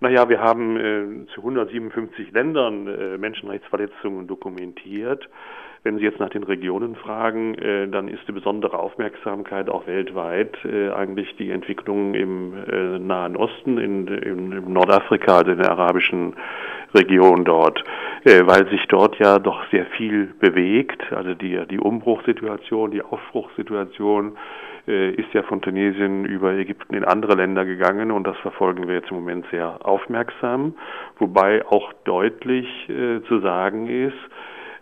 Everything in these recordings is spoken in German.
Naja, wir haben äh, zu 157 Ländern äh, Menschenrechtsverletzungen dokumentiert. Wenn Sie jetzt nach den Regionen fragen, äh, dann ist die besondere Aufmerksamkeit auch weltweit äh, eigentlich die Entwicklung im äh, Nahen Osten, in, in, in Nordafrika, also in der arabischen Region dort, äh, weil sich dort ja doch sehr viel bewegt. Also die, die Umbruchssituation, die Aufbruchssituation ist ja von Tunesien über Ägypten in andere Länder gegangen und das verfolgen wir jetzt im Moment sehr aufmerksam, wobei auch deutlich äh, zu sagen ist,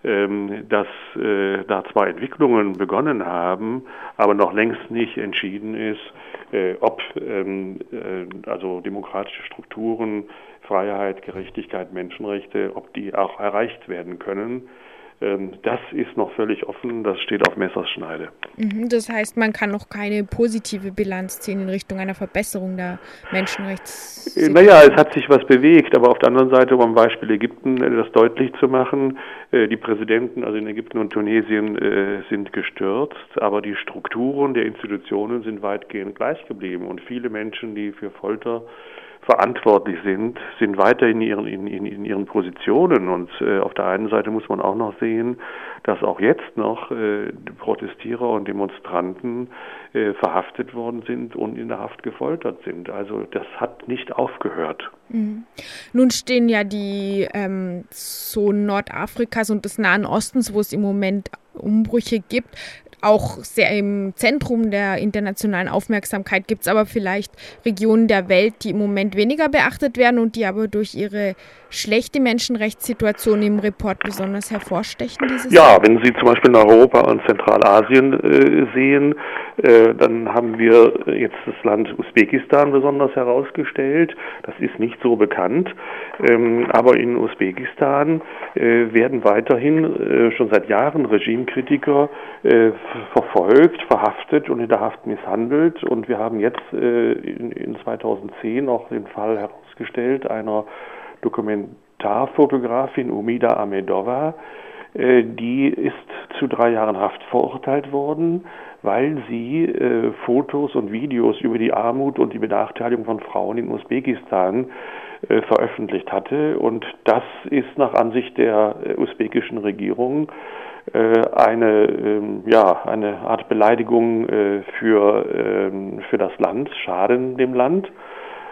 ähm, dass äh, da zwar Entwicklungen begonnen haben, aber noch längst nicht entschieden ist, äh, ob ähm, äh, also demokratische Strukturen, Freiheit, Gerechtigkeit, Menschenrechte, ob die auch erreicht werden können. Ähm, das ist noch völlig offen, das steht auf Messerschneide. Mhm, das heißt, man kann noch keine positive Bilanz ziehen in Richtung einer Verbesserung der Menschenrechts. Äh, naja, es hat sich was bewegt, aber auf der anderen Seite, um am Beispiel Ägypten äh, das deutlich zu machen, äh, die Präsidenten, also in Ägypten und Tunesien, sind gestürzt, aber die Strukturen der Institutionen sind weitgehend gleich geblieben und viele Menschen, die für Folter verantwortlich sind, sind weiter in ihren, in, in, ihren Positionen. Und äh, auf der einen Seite muss man auch noch sehen, dass auch jetzt noch äh, Protestierer und Demonstranten äh, verhaftet worden sind und in der Haft gefoltert sind. Also das hat nicht aufgehört. Mhm. Nun stehen ja die ähm, Zonen Nordafrikas und des Nahen Ostens, wo es im Moment Umbrüche gibt, auch sehr im Zentrum der internationalen Aufmerksamkeit. Gibt es aber vielleicht Regionen der Welt, die im Moment weniger beachtet werden und die aber durch ihre schlechte Menschenrechtssituation im Report besonders hervorstechen? Dieses ja, wenn Sie zum Beispiel nach Europa und Zentralasien äh, sehen, äh, dann haben wir jetzt das Land Usbekistan besonders herausgestellt. Das ist nicht so bekannt, ähm, aber in Usbekistan äh, werden weiterhin äh, schon seit Jahren Regimekritiker äh, verfolgt, verhaftet und in der Haft misshandelt. Und wir haben jetzt äh, in, in 2010 auch den Fall herausgestellt einer Dokumentarfotografin Umida Amedova, äh, die ist zu drei Jahren Haft verurteilt worden, weil sie äh, Fotos und Videos über die Armut und die Benachteiligung von Frauen in Usbekistan äh, veröffentlicht hatte. Und das ist nach Ansicht der usbekischen Regierung eine, ähm, ja, eine Art Beleidigung für, ähm, für das Land, Schaden dem Land.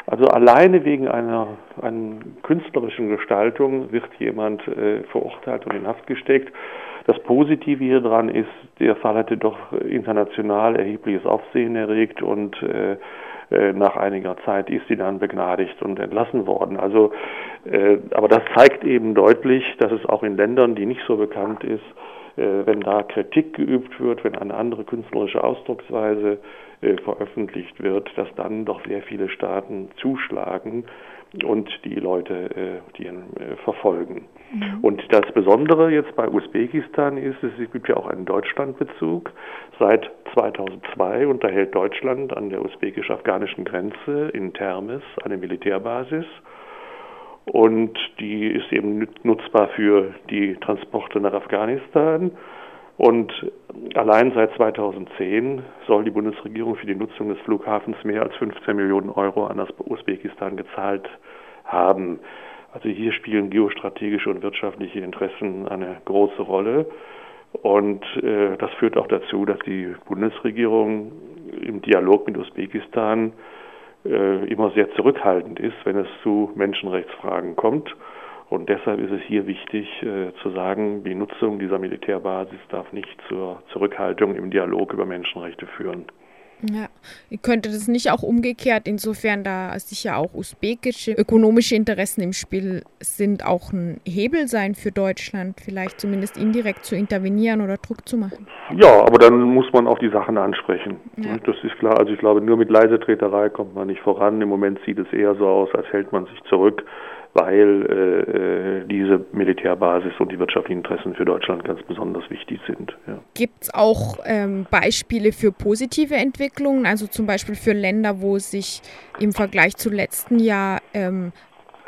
Also alleine wegen einer, einer künstlerischen Gestaltung wird jemand äh, verurteilt und in Haft gesteckt. Das Positive hier dran ist, der Fall hatte doch international erhebliches Aufsehen erregt und äh, äh, nach einiger Zeit ist sie dann begnadigt und entlassen worden. Also, äh, aber das zeigt eben deutlich, dass es auch in Ländern, die nicht so bekannt ist, wenn da Kritik geübt wird, wenn eine andere künstlerische Ausdrucksweise äh, veröffentlicht wird, dass dann doch sehr viele Staaten zuschlagen und die Leute äh, die verfolgen. Mhm. Und das Besondere jetzt bei Usbekistan ist, es gibt ja auch einen Deutschlandbezug. Seit 2002 unterhält Deutschland an der usbekisch-afghanischen Grenze in Termes eine Militärbasis und die ist eben nutzbar für die Transporte nach Afghanistan. Und allein seit 2010 soll die Bundesregierung für die Nutzung des Flughafens mehr als 15 Millionen Euro an das Usbekistan gezahlt haben. Also hier spielen geostrategische und wirtschaftliche Interessen eine große Rolle. Und äh, das führt auch dazu, dass die Bundesregierung im Dialog mit Usbekistan äh, immer sehr zurückhaltend ist, wenn es zu Menschenrechtsfragen kommt. Und deshalb ist es hier wichtig äh, zu sagen, die Nutzung dieser Militärbasis darf nicht zur Zurückhaltung im Dialog über Menschenrechte führen. Ja, könnte das nicht auch umgekehrt, insofern da sicher auch usbekische ökonomische Interessen im Spiel sind, auch ein Hebel sein für Deutschland, vielleicht zumindest indirekt zu intervenieren oder Druck zu machen? Ja, aber dann muss man auch die Sachen ansprechen. Ja. Das ist klar. Also ich glaube, nur mit Leisetreterei kommt man nicht voran. Im Moment sieht es eher so aus, als hält man sich zurück weil äh, äh, diese Militärbasis und die wirtschaftlichen Interessen für Deutschland ganz besonders wichtig sind. Ja. Gibt es auch ähm, Beispiele für positive Entwicklungen, also zum Beispiel für Länder, wo sich im Vergleich zu letzten Jahr ähm,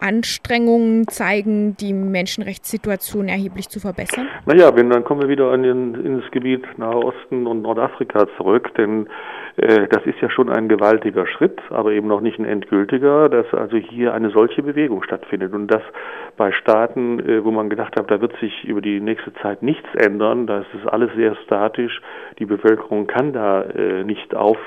Anstrengungen zeigen, die Menschenrechtssituation erheblich zu verbessern? Naja, wenn, dann kommen wir wieder in den, ins Gebiet Nahe Osten und Nordafrika zurück, denn Äh, das ist ja schon ein gewaltiger Schritt, aber eben noch nicht ein endgültiger, dass also hier eine solche Bewegung stattfindet und das bei Staaten, äh, wo man gedacht hat, da wird sich über die nächste Zeit nichts ändern, da ist es alles sehr statisch, die Bevölkerung kann da äh, nicht auf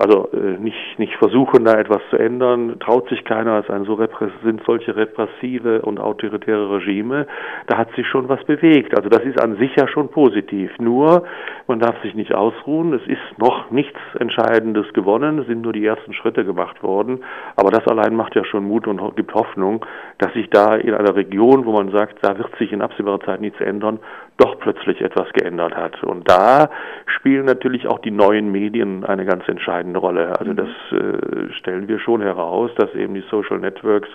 also äh, nicht, nicht versuchen, da etwas zu ändern, traut sich keiner, ein so sind solche repressive und autoritäre Regime, da hat sich schon was bewegt. Also das ist an sich ja schon positiv. Nur, man darf sich nicht ausruhen, es ist noch nichts Entscheidendes gewonnen, es sind nur die ersten Schritte gemacht worden, aber das allein macht ja schon Mut und gibt Hoffnung, dass sich da in einer Region, wo man sagt, da wird sich in absehbarer Zeit nichts ändern, doch plötzlich etwas geändert hat. Und da spielen natürlich auch die neuen Medien eine ganz entscheidende Rolle. Also mhm. das äh, stellen wir schon heraus, dass eben die Social Networks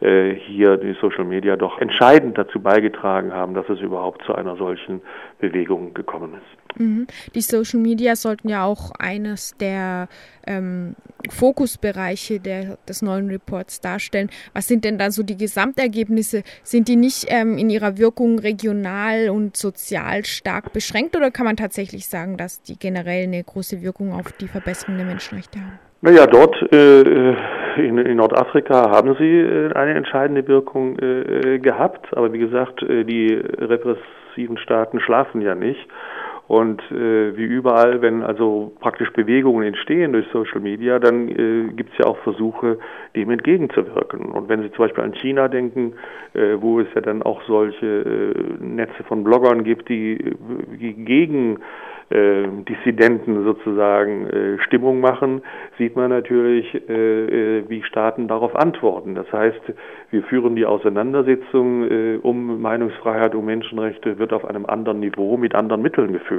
äh, hier die Social Media doch entscheidend dazu beigetragen haben, dass es überhaupt zu einer solchen Bewegung gekommen ist. Mhm. Die Social Media sollten ja auch eines der ähm, Fokusbereiche der, des neuen Reports darstellen. Was sind denn da so die Gesamtergebnisse? Sind die nicht ähm, in ihrer Wirkung regional und sozial stark beschränkt oder kann man tatsächlich sagen, dass die generell eine große Wirkung auf die Verbesserung der Menschenrechte haben? Naja, dort äh, in, in, Nordafrika haben sie äh, eine entscheidende Wirkung äh, gehabt, aber wie gesagt, äh, die repressiven Staaten schlafen ja nicht. Und äh, wie überall, wenn also praktisch Bewegungen entstehen durch Social Media, dann äh, gibt es ja auch Versuche, dem entgegenzuwirken. Und wenn Sie zum Beispiel an China denken, äh, wo es ja dann auch solche äh, Netze von Bloggern gibt, die, die gegen äh, Dissidenten sozusagen äh, Stimmung machen, sieht man natürlich, äh, äh, wie Staaten darauf antworten. Das heißt, wir führen die Auseinandersetzung äh, um Meinungsfreiheit, um Menschenrechte, wird auf einem anderen Niveau mit anderen Mitteln geführt.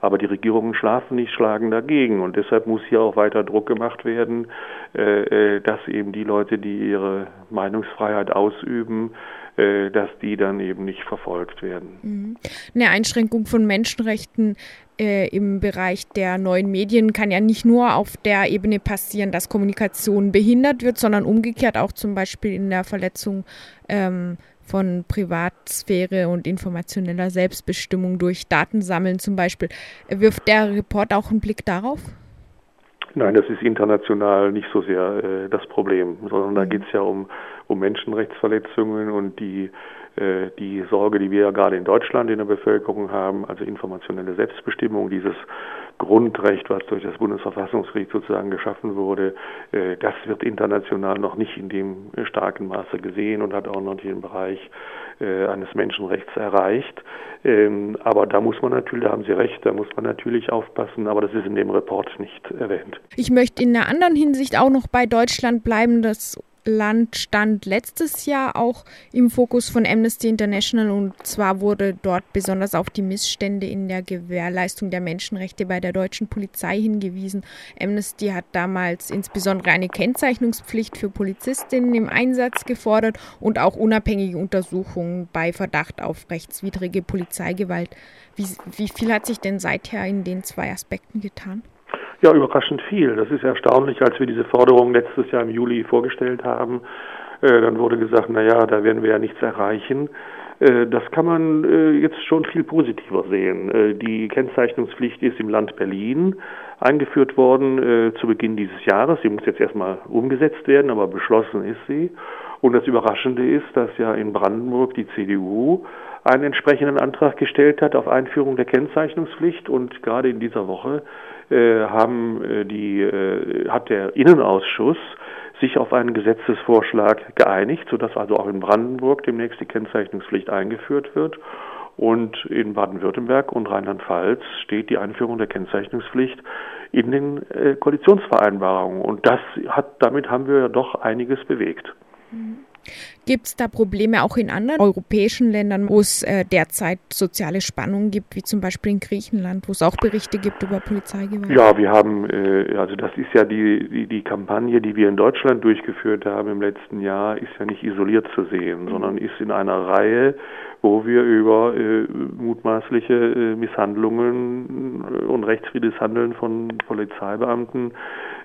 Aber die Regierungen schlafen nicht, schlagen dagegen. Und deshalb muss hier auch weiter Druck gemacht werden, äh, dass eben die Leute, die ihre Meinungsfreiheit ausüben, dass die dann eben nicht verfolgt werden. Mhm. Eine Einschränkung von Menschenrechten äh, im Bereich der neuen Medien kann ja nicht nur auf der Ebene passieren, dass Kommunikation behindert wird, sondern umgekehrt auch zum Beispiel in der Verletzung ähm, von Privatsphäre und informationeller Selbstbestimmung durch Datensammeln zum Beispiel. Wirft der Report auch einen Blick darauf? Nein, das ist international nicht so sehr äh, das Problem, sondern da mhm. geht es ja um, um Menschenrechtsverletzungen und die die Sorge, die wir ja gerade in Deutschland in der Bevölkerung haben, also informationelle Selbstbestimmung, dieses Grundrecht, was durch das Bundesverfassungsgericht sozusagen geschaffen wurde, äh, das wird international noch nicht in dem starken Maße gesehen und hat auch noch nicht den Bereich äh, eines Menschenrechts erreicht. Ähm, aber da muss man natürlich, da haben Sie recht, da muss man natürlich aufpassen, aber das ist in dem Report nicht erwähnt. Ich möchte in einer anderen Hinsicht auch noch bei Deutschland bleiben. Das Land stand letztes Jahr auch im Fokus von Amnesty International und zwar wurde dort besonders auf die Missstände in der Gewährleistung der Menschenrechte bei der deutschen Polizei hingewiesen. Amnesty hat damals insbesondere eine Kennzeichnungspflicht für Polizistinnen im Einsatz gefordert und auch unabhängige Untersuchungen bei Verdacht auf rechtswidrige Polizeigewalt. Wie, wie viel hat sich denn seither in den zwei Aspekten getan? Ja, überraschend viel. Das ist erstaunlich, als wir diese Forderung letztes Jahr im Juli vorgestellt haben. Äh, dann wurde gesagt, na ja, da werden wir ja nichts erreichen. Äh, das kann man äh, jetzt schon viel positiver sehen. Die Kennzeichnungspflicht ist im Land Berlin eingeführt worden zu Beginn dieses Jahres. Sie muss jetzt erstmal umgesetzt werden, aber beschlossen ist sie. Und das Überraschende ist, dass ja in Brandenburg die CDU einen entsprechenden Antrag gestellt hat auf Einführung der Kennzeichnungspflicht und gerade in dieser Woche haben äh, die, äh, hat der Innenausschuss sich auf einen Gesetzesvorschlag geeinigt, sodass also auch in Brandenburg demnächst die Kennzeichnungspflicht eingeführt wird. Und in Baden-Württemberg und Rheinland-Pfalz steht die Einführung der Kennzeichnungspflicht in den äh, Koalitionsvereinbarungen. Und das hat, damit haben wir ja doch einiges bewegt. Mhm. Gibt es da Probleme auch in anderen europäischen Ländern, wo es äh, derzeit soziale Spannungen gibt, wie zum Beispiel in Griechenland, wo es auch Berichte gibt über Polizeigewalt? Ja, wir haben, äh, also das ist ja die, die, die, Kampagne, die wir in Deutschland durchgeführt haben im letzten Jahr, ist ja nicht isoliert zu sehen, mhm. sondern ist in einer Reihe, wo wir über äh, mutmaßliche äh, Misshandlungen und rechtswidriges Handeln von Polizeibeamten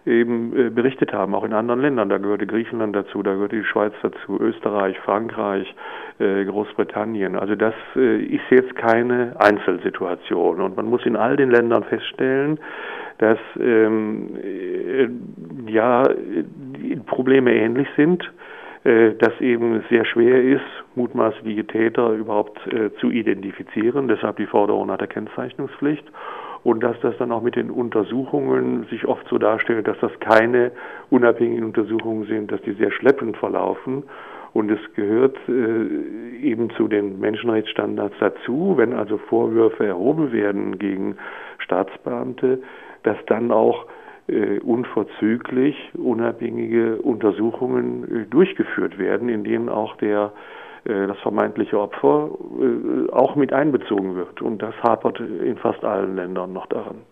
eben äh, berichtet haben, auch in anderen Ländern. Da gehörte Griechenland dazu, da gehörte die Schweiz dazu, Österreich, Frankreich, äh, Großbritannien. Also das äh, ist jetzt keine Einzelsituation. Und man muss in all den Ländern feststellen, dass ähm, äh, ja die Probleme ähnlich sind dass eben sehr schwer ist, mutmaßliche Täter überhaupt äh, zu identifizieren. Deshalb die Forderung nach der Kennzeichnungspflicht. Und dass das dann auch mit den Untersuchungen sich oft so darstellt, dass das keine unabhängigen Untersuchungen sind, dass die sehr schleppend verlaufen. Und es gehört äh, eben zu den Menschenrechtsstandards dazu, wenn also Vorwürfe erhoben werden gegen Staatsbeamte, dass dann auch äh, unverzüglich unabhängige Untersuchungen äh, durchgeführt werden, in denen auch der das vermeintliche Opfer äh, auch mit einbezogen wird. Und das hapert in fast allen Ländern noch daran.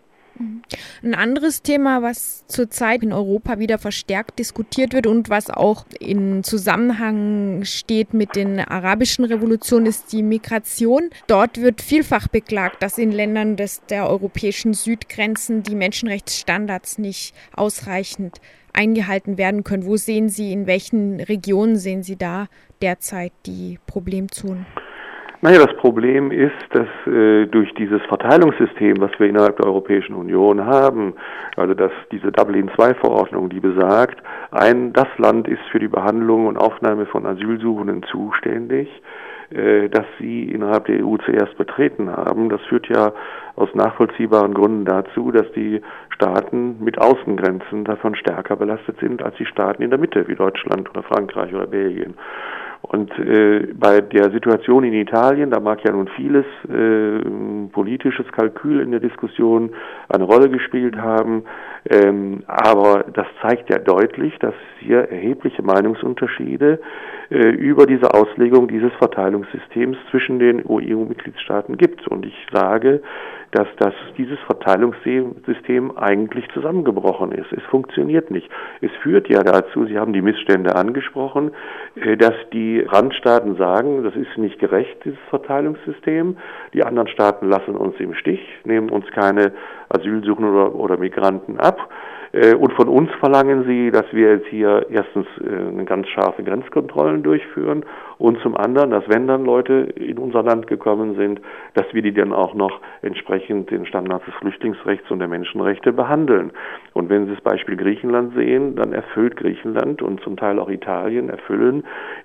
Ein anderes Thema, was zurzeit in Europa wieder verstärkt diskutiert wird und was auch in Zusammenhang steht mit den arabischen Revolutionen, ist die Migration. Dort wird vielfach beklagt, dass in Ländern des, der europäischen Südgrenzen die Menschenrechtsstandards nicht ausreichend eingehalten werden können. Wo sehen Sie, in welchen Regionen sehen Sie da derzeit die Problemzonen? Naja, das Problem ist, dass äh, durch dieses Verteilungssystem, was wir innerhalb der Europäischen Union haben, also dass diese Dublin-II-Verordnung, die besagt, ein, das Land ist für die Behandlung und Aufnahme von Asylsuchenden zuständig, äh, dass sie innerhalb der EU zuerst betreten haben. Das führt ja aus nachvollziehbaren Gründen dazu, dass die Staaten mit Außengrenzen davon stärker belastet sind als die Staaten in der Mitte, wie Deutschland oder Frankreich oder Belgien. Und äh, bei der Situation in Italien, da mag ja nun vieles äh, politisches Kalkül in der Diskussion eine Rolle gespielt haben, ähm, aber das zeigt ja deutlich, dass hier erhebliche Meinungsunterschiede äh, über diese Auslegung dieses Verteilungssystems zwischen den EU-Mitgliedstaaten gibt. Und ich sage, dass das, dieses Verteilungssystem eigentlich zusammengebrochen ist. Es funktioniert nicht. Es führt ja dazu, Sie haben die Missstände angesprochen, äh, dass die Randstaaten sagen, das ist nicht gerecht, dieses Verteilungssystem. Die anderen Staaten lassen uns im Stich, nehmen uns keine Asylsuchenden oder, oder Migranten ab. Äh, und von uns verlangen sie, dass wir jetzt hier erstens äh, ganz scharfe Grenzkontrollen durchführen und zum anderen, dass wenn dann Leute in unser Land gekommen sind, dass wir die dann auch noch entsprechend den Standards des Flüchtlingsrechts und der Menschenrechte behandeln. Und wenn Sie das Beispiel Griechenland sehen, dann erfüllt Griechenland und zum Teil auch Italien erfüllen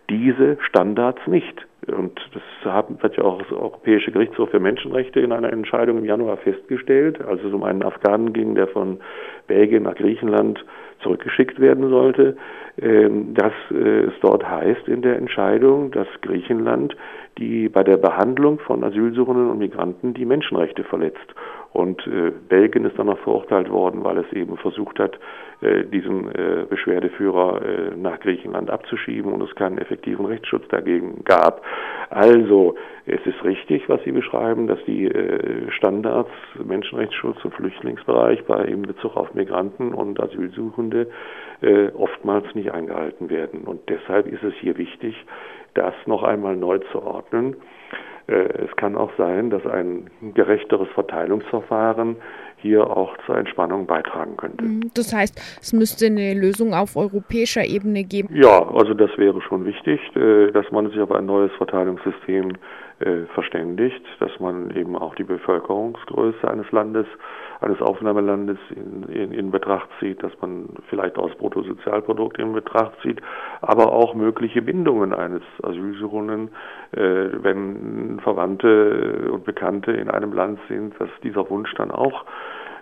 diese Standards nicht. Und das hat ja auch das Europäische Gerichtshof für Menschenrechte in einer Entscheidung im Januar festgestellt, als es um einen Afghanen ging, der von Belgien nach Griechenland zurückgeschickt werden sollte, ähm, dass äh, es dort heißt in der Entscheidung, dass Griechenland die bei der Behandlung von Asylsuchenden und Migranten die Menschenrechte verletzt. Und äh, Belgien ist dann noch verurteilt worden, weil es eben versucht hat, äh, diesen äh, Beschwerdeführer äh, nach Griechenland abzuschieben und es keinen effektiven Rechtsschutz dagegen gab. Also es ist richtig, was Sie beschreiben, dass die äh, Standards Menschenrechtsschutz und Flüchtlingsbereich bei im Bezug auf Migranten und Asylsuchende äh, oftmals nicht eingehalten werden. Und deshalb ist es hier wichtig, das noch einmal neu zu ordnen. Äh, es kann auch sein, dass ein gerechteres Verteilungsverfahren hier auch zur Entspannung beitragen könnte. Mhm. Das heißt, es müsste eine Lösung auf europäischer Ebene geben. Ja, also das wäre schon wichtig, dass man sich auf ein neues Verteilungssystem verständigt, dass man eben auch die Bevölkerungsgröße eines Landes, eines Aufnahmelandes in, in, in Betracht zieht, dass man vielleicht auch das Bruttosozialprodukt in Betracht zieht, aber auch mögliche Bindungen eines Asylsuchenden, äh, wenn Verwandte und Bekannte in einem Land sind, dass dieser Wunsch dann auch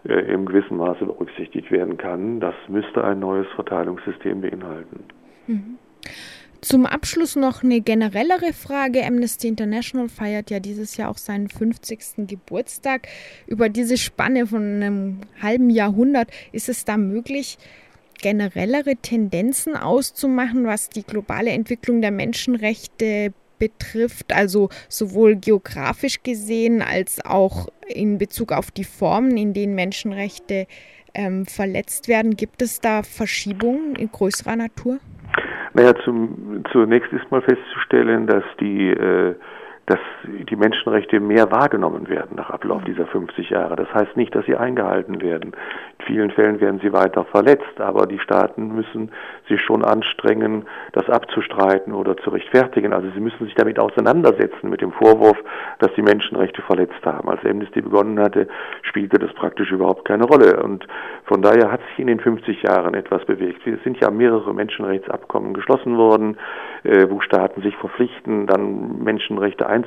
äh, im gewissen Maße berücksichtigt werden kann. Das müsste ein neues Verteilungssystem beinhalten. Mhm. Zum Abschluss noch eine generellere Frage. Amnesty International feiert ja dieses Jahr auch seinen 50. Geburtstag. Über diese Spanne von einem halben Jahrhundert ist es da möglich, generellere Tendenzen auszumachen, was die globale Entwicklung der Menschenrechte betrifft, also sowohl geografisch gesehen als auch in Bezug auf die Formen, in denen Menschenrechte ähm, verletzt werden. Gibt es da Verschiebungen in größerer Natur? Naja, zum, zunächst ist mal festzustellen, dass die, äh, dass die Menschenrechte mehr wahrgenommen werden nach Ablauf dieser 50 Jahre. Das heißt nicht, dass sie eingehalten werden. In vielen Fällen werden sie weiter verletzt, aber die Staaten müssen sich schon anstrengen, das abzustreiten oder zu rechtfertigen. Also sie müssen sich damit auseinandersetzen mit dem Vorwurf, dass sie Menschenrechte verletzt haben. Als Amnesty begonnen hatte, spielte das praktisch überhaupt keine Rolle. Und von daher hat sich in den 50 Jahren etwas bewegt. Es sind ja mehrere Menschenrechtsabkommen geschlossen worden, äh, wo Staaten sich verpflichten, dann Menschenrechte einzuhalten,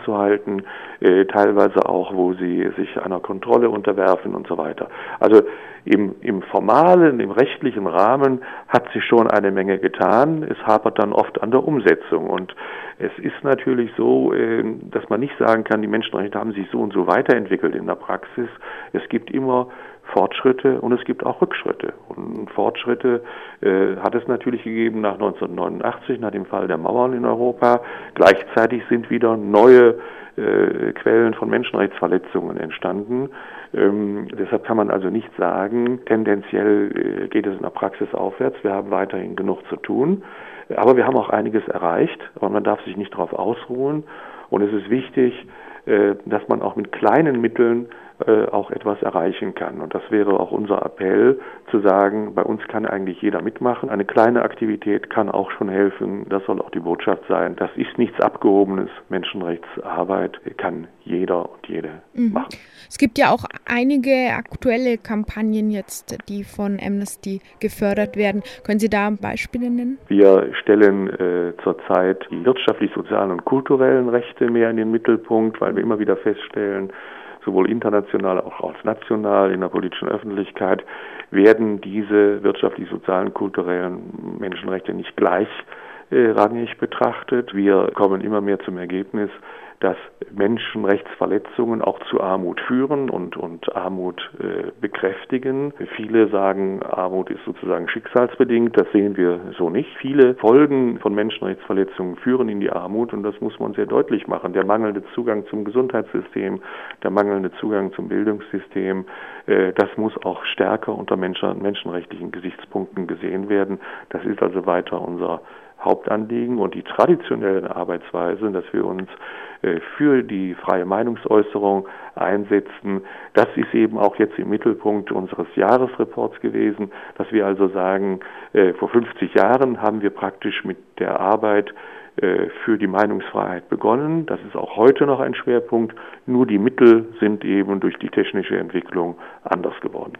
äh, teilweise auch, wo sie sich einer Kontrolle unterwerfen und so weiter. Also im, im formalen, im rechtlichen Rahmen hat sich schon eine Menge getan. Es hapert dann oft an der Umsetzung. Und es ist natürlich so, äh, dass man nicht sagen kann, die Menschenrechte haben sich so und so weiterentwickelt in der Praxis. Es gibt immer Fortschritte und es gibt auch Rückschritte. Und Fortschritte äh, hat es natürlich gegeben nach 1989, nach dem Fall der Mauern in Europa. Gleichzeitig sind wieder neue äh, Quellen von Menschenrechtsverletzungen entstanden. Ähm, deshalb kann man also nicht sagen, tendenziell äh, geht es in der Praxis aufwärts. Wir haben weiterhin genug zu tun. Aber wir haben auch einiges erreicht, aber man darf sich nicht darauf ausruhen. Und es ist wichtig, äh, dass man auch mit kleinen Mitteln äh, auch etwas erreichen kann. Und das wäre auch unser Appell, zu sagen, bei uns kann eigentlich jeder mitmachen. Eine kleine Aktivität kann auch schon helfen. Das soll auch die Botschaft sein. Das ist nichts Abgehobenes. Menschenrechtsarbeit kann jeder und jede mhm. machen. Es gibt ja auch einige aktuelle Kampagnen jetzt, die von Amnesty gefördert werden. Können Sie da Beispiele nennen? Wir stellen äh, zurzeit die wirtschaftlich, sozialen und kulturellen Rechte mehr in den Mittelpunkt, weil wir immer wieder feststellen, sowohl international auch als national in der politischen Öffentlichkeit werden diese wirtschaftlich, sozialen, kulturellen Menschenrechte nicht gleichrangig betrachtet. Wir kommen immer mehr zum Ergebnis, dass Menschenrechtsverletzungen auch zu Armut führen und, und Armut äh, bekräftigen. Viele sagen, Armut ist sozusagen schicksalsbedingt. Das sehen wir so nicht. Viele Folgen von Menschenrechtsverletzungen führen in die Armut und das muss man sehr deutlich machen. Der mangelnde Zugang zum Gesundheitssystem, der mangelnde Zugang zum Bildungssystem, äh, das muss auch stärker unter Menschen, menschenrechtlichen Gesichtspunkten gesehen werden. Das ist also weiter unser Hauptanliegen und die traditionellen Arbeitsweisen, dass wir uns äh, für die freie Meinungsäußerung einsetzen. Das ist eben auch jetzt im Mittelpunkt unseres Jahresreports gewesen, dass wir also sagen, äh, vor 50 Jahren haben wir praktisch mit der Arbeit äh, für die Meinungsfreiheit begonnen. Das ist auch heute noch ein Schwerpunkt. Nur die Mittel sind eben durch die technische Entwicklung anders geworden.